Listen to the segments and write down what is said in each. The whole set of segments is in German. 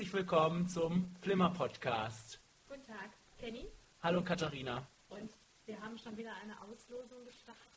herzlich willkommen zum Flimmer-Podcast. Guten Tag, Kenny. Hallo Katharina. Und wir haben schon wieder eine Auslosung gestartet.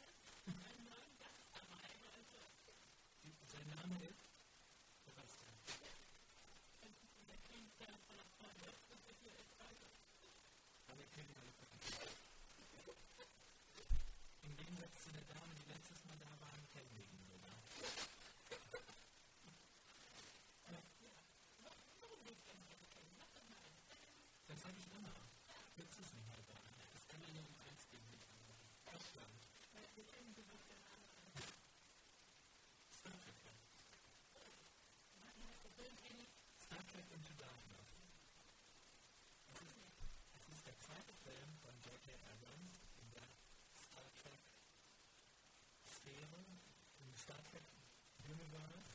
Arizona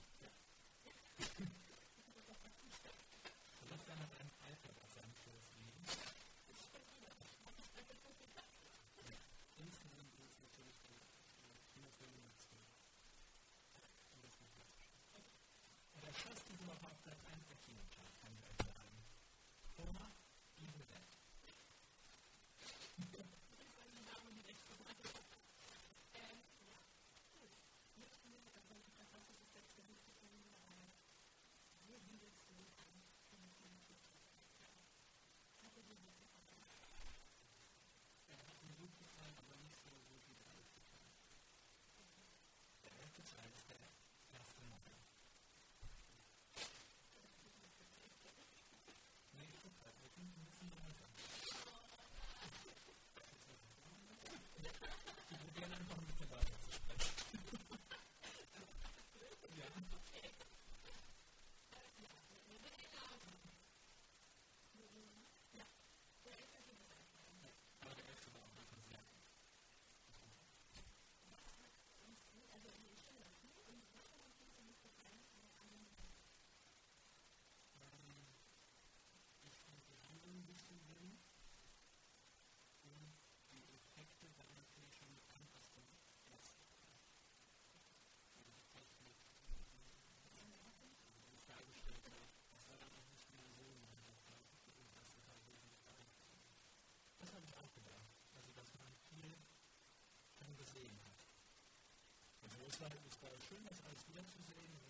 ist schön, das alles wiederzusehen.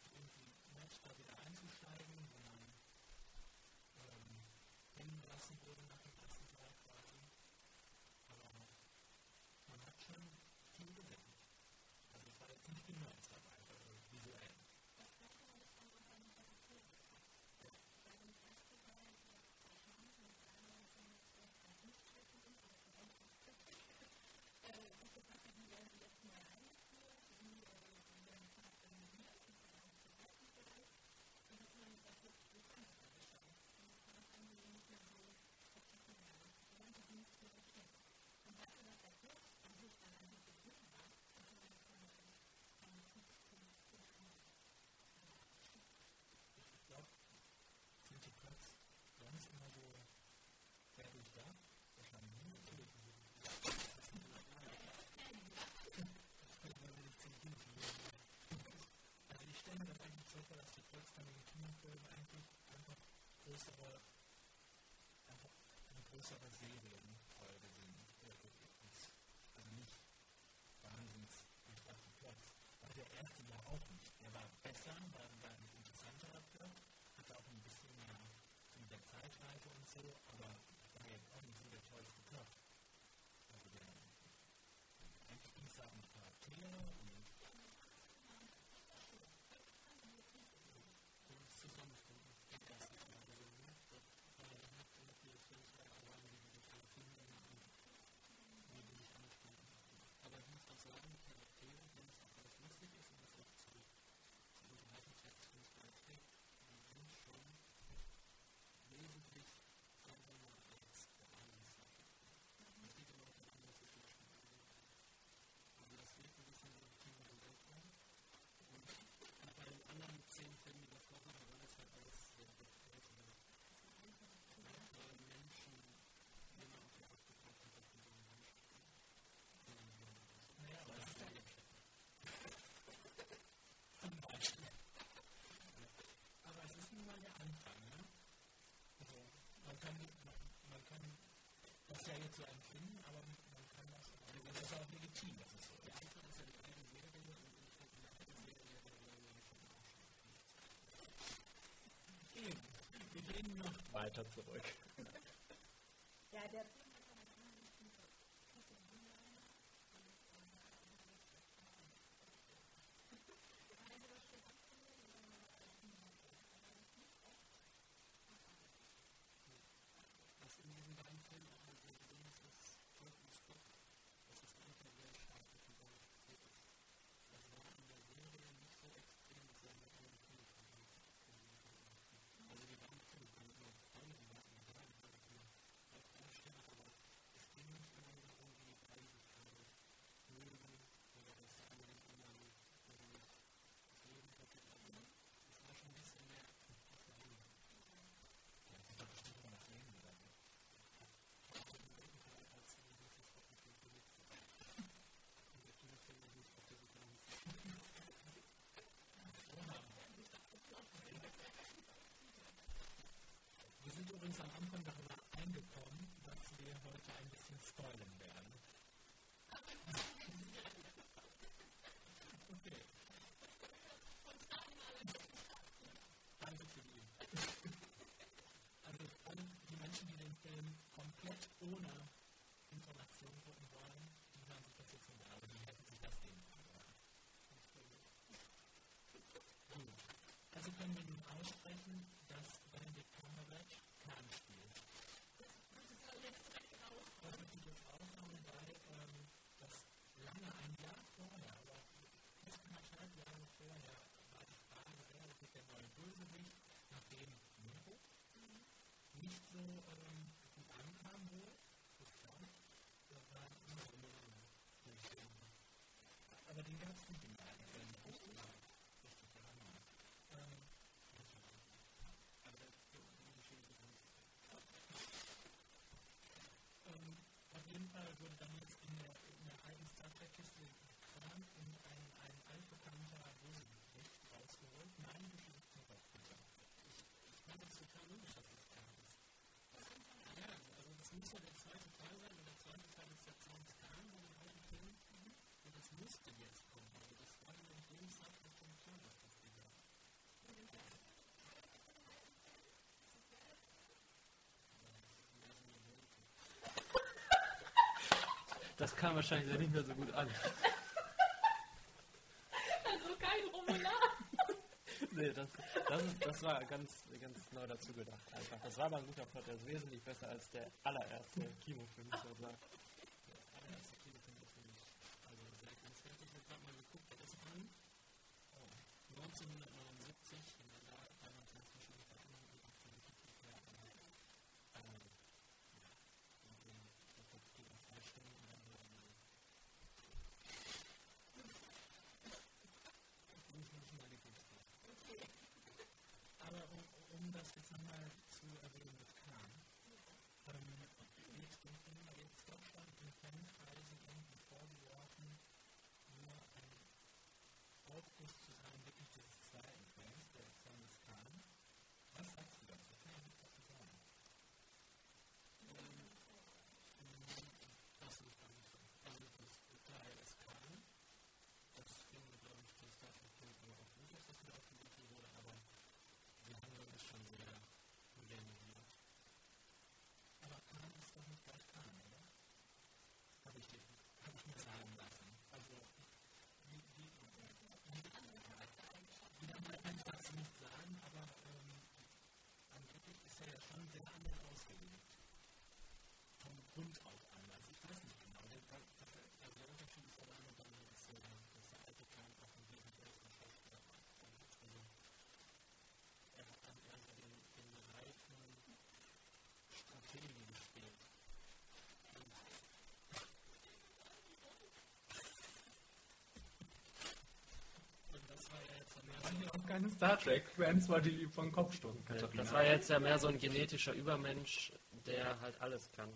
seventh evening man kann, man kann das ja jetzt so empfinden, aber man kann das, also das ist auch legitim, das ist so. Ist wir gehen noch weiter zurück. ja, der heute ein bisschen spoilern werden. okay. Danke. Also alle die Menschen, die den Film komplett ohne Informationen gucken wollen, die sagen sich das jetzt in der die hätten sich das sehen können. Also können wir den aussprechen. Jahre wurde damals in der, in der alten Star Trek-Kiste gekramt und ein, ein altbekannter Rosenbericht rausgeholt. Nein, du schickst mir doch. Ich, ich das ist total logisch, dass es gar ist. Ja, also das muss ja der zweite Teil sein und der zweite Teil ist der zweite Teil von den alten Filmen. Und das musste jetzt Das kam wahrscheinlich nicht mehr so gut an. Also kein Romular. nee, das, das, ist, das war ganz, ganz neu dazu gedacht. Einfach. Das war mal ein guter Plot, der ist wesentlich besser als der allererste Kinofilm, ich sagen. keine Star Trek-Fans, weil die lieber einen Kopfsturm Das war jetzt ja mehr so ein genetischer Übermensch, der halt alles kann.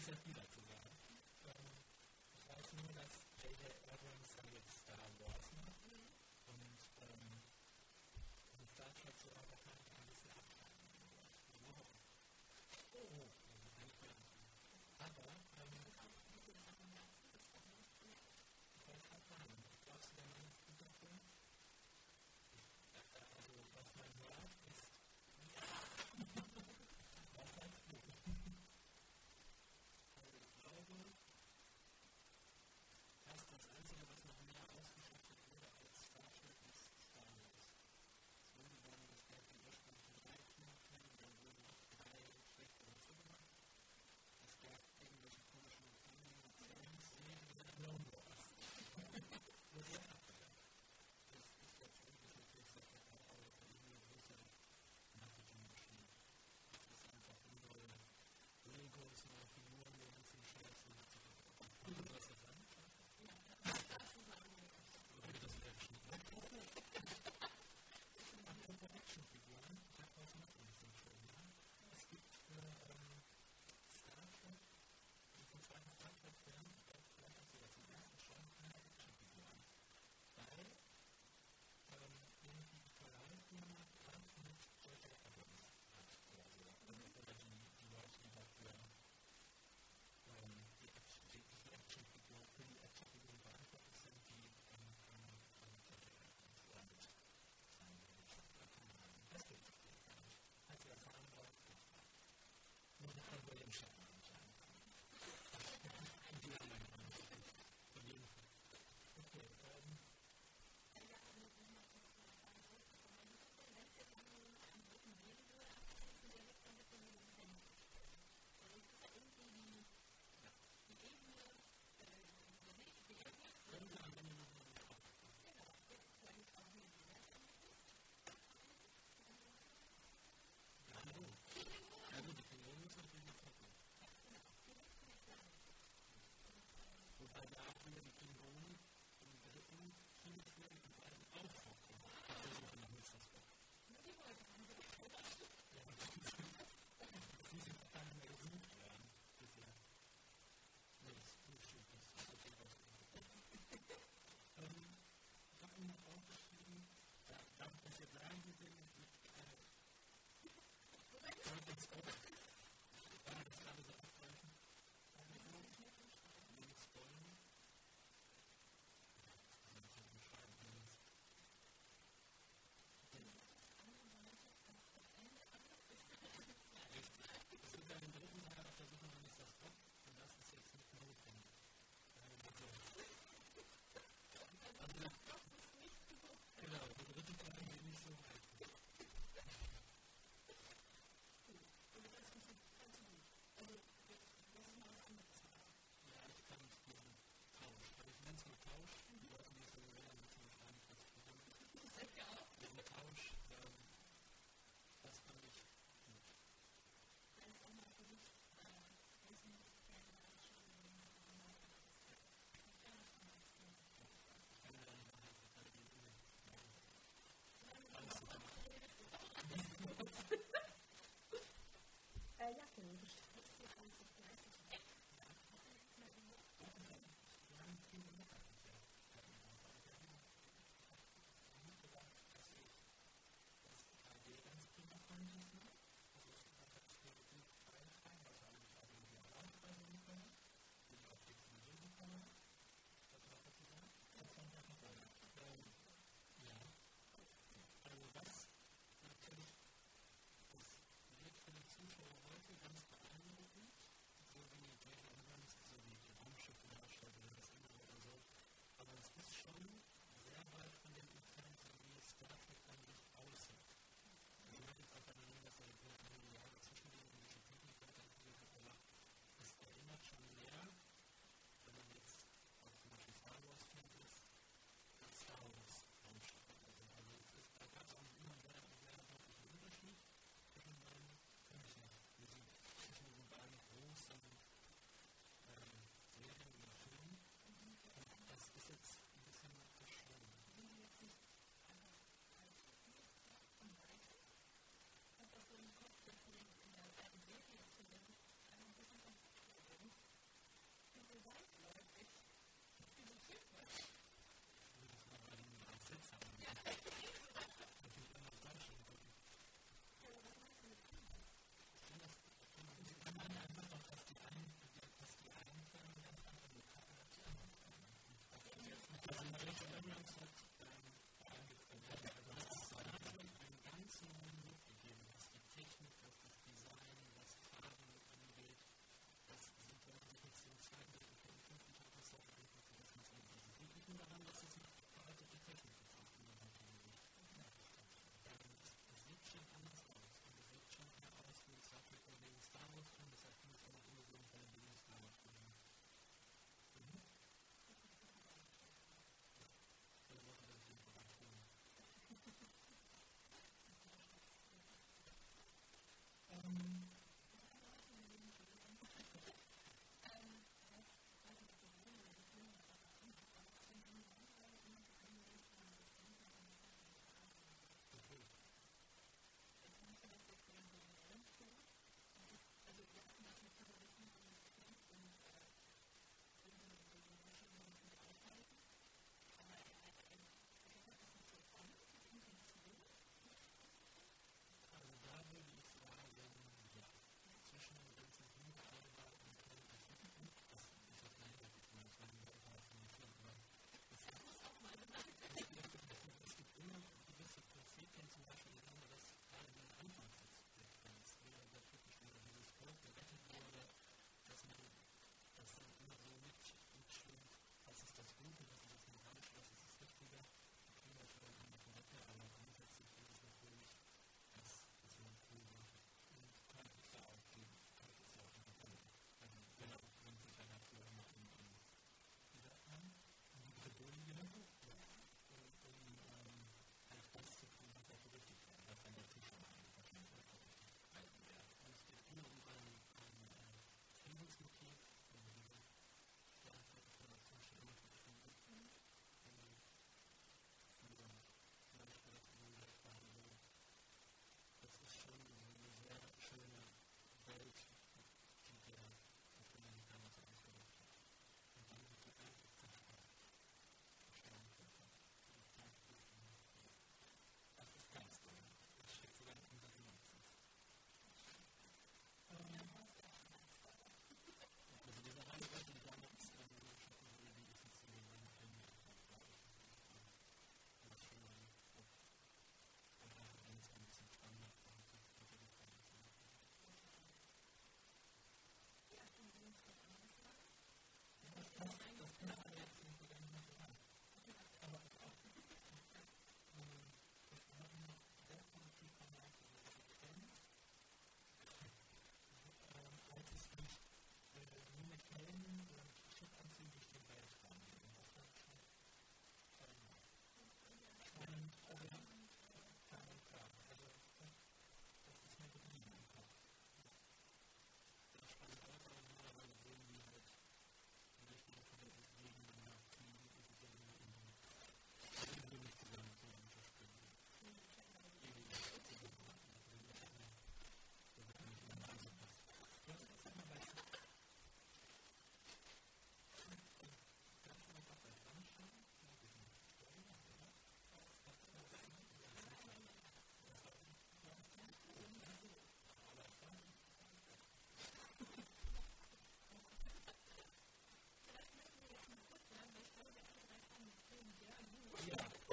exactly like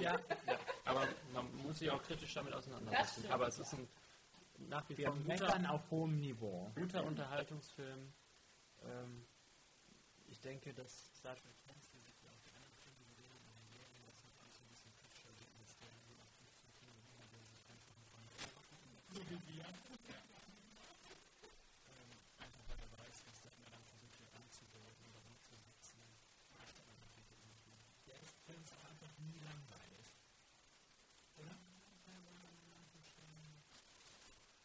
Ja, ja, aber man muss sich auch kritisch damit auseinandersetzen. Aber es ist ein nach wie vor ein guter, auf hohem Niveau. guter Unterhaltungsfilm. Ähm, ich denke, dass Star Trek Fans, die sich ja auch die anderen Filme gesehen haben, in den Serien, das hat alles so ein bisschen kritischer sehen, dass der so nach 15 Kilo immer so sich einfach von so wie wir. Ähm, einfach weil er weiß, dass der immer dann versucht, hier anzudeuten oder umzusetzen. Macht er dann natürlich irgendwie. Der ist, Film ist auch einfach nie langweilig. Oder?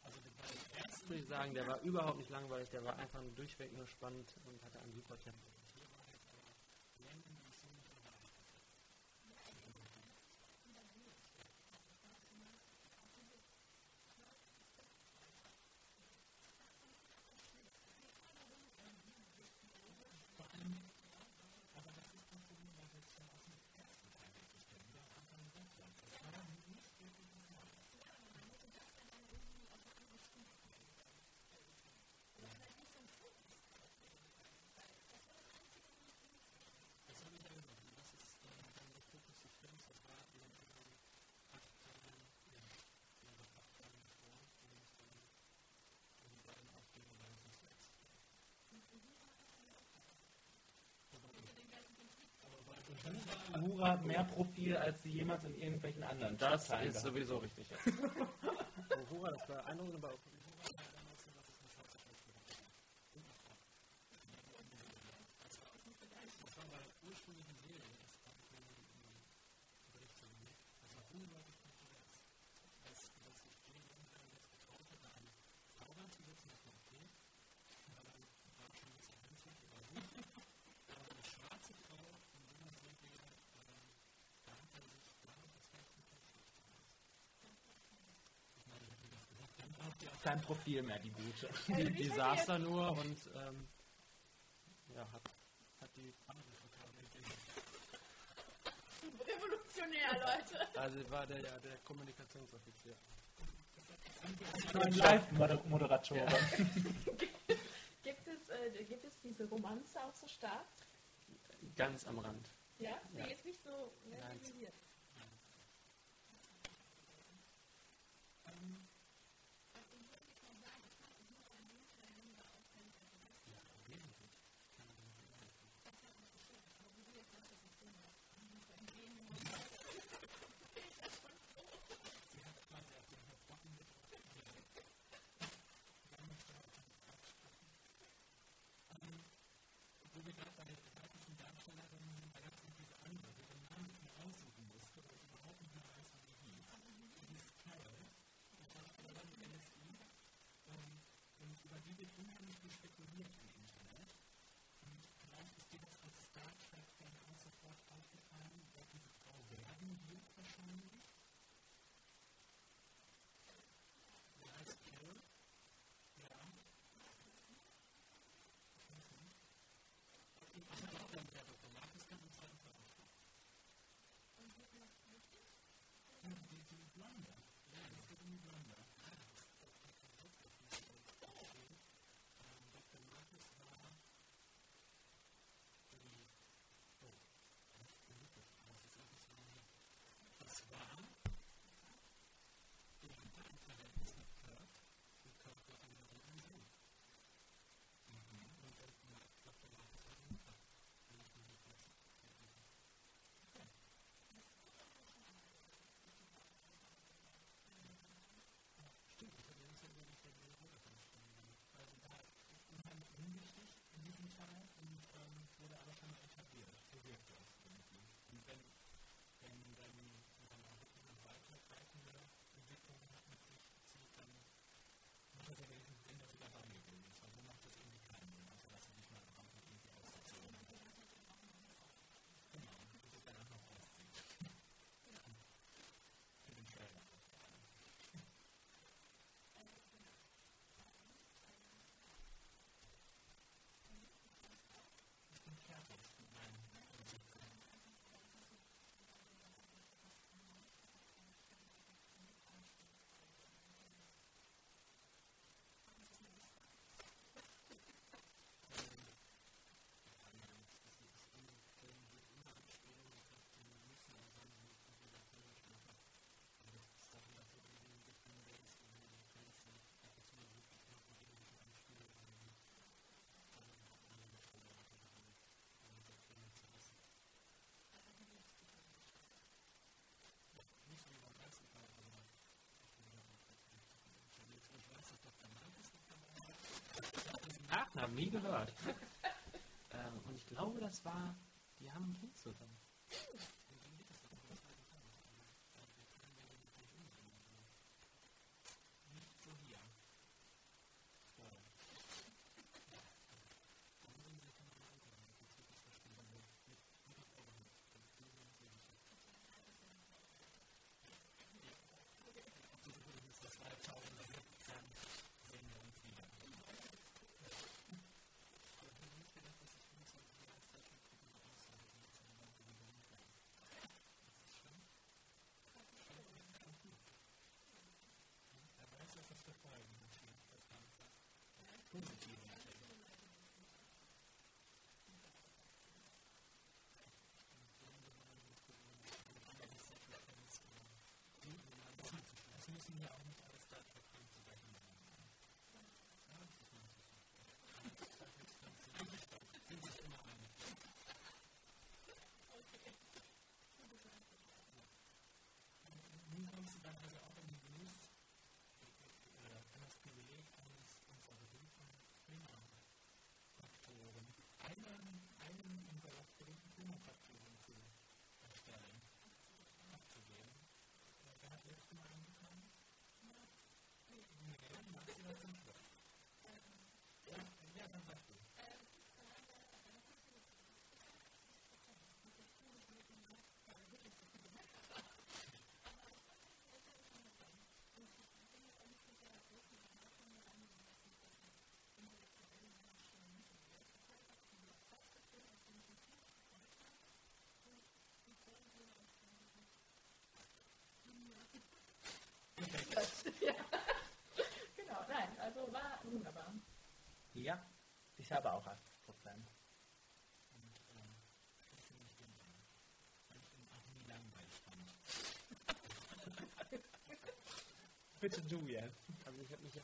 Also die beiden ersten würde ich sagen, der war überhaupt nicht langweilig, der war einfach durchweg nur spannend und hatte ein super Tempo. Uhura hat mehr Profil, als sie jemals in irgendwelchen anderen Das Stadtteilen ist gehabt sowieso richtig. Ja. Uhura, das beeindruckend, aber auch kein Profil mehr, die gute. die, die saß da nur und ähm, ja, hat, hat die Revolutionär, Leute. also war der ja der Kommunikationsoffizier. Live-Moderatorin. Gibt es, äh, gibt es diese Romanze auch so stark? Ganz am Rand. Ja? Ja. Die ist nicht so Nein. Namen nie gehört. ähm, und ich glaube, das war, die haben ein Kind zusammen. the ich habe auch 80 Prozent. Bitte du jetzt. Also ich habe mich ja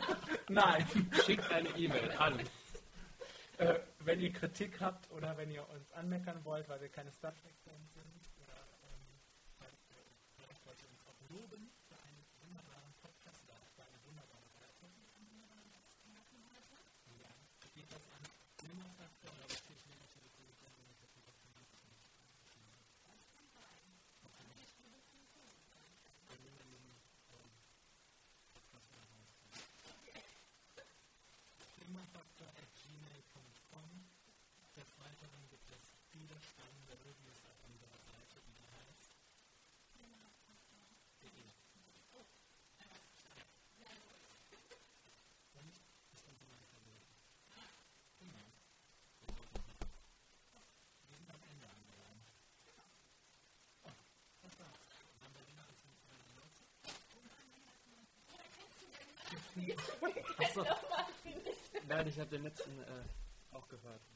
Nein. Schickt eine E-Mail an. Äh, wenn ihr Kritik habt oder wenn ihr uns anmeckern wollt, weil wir keine Star Trek der Folterung gibt es viele spannende Reviews auf unserer Seite, die da heißt. Achso. Nein, ich habe den letzten äh, auch gehört.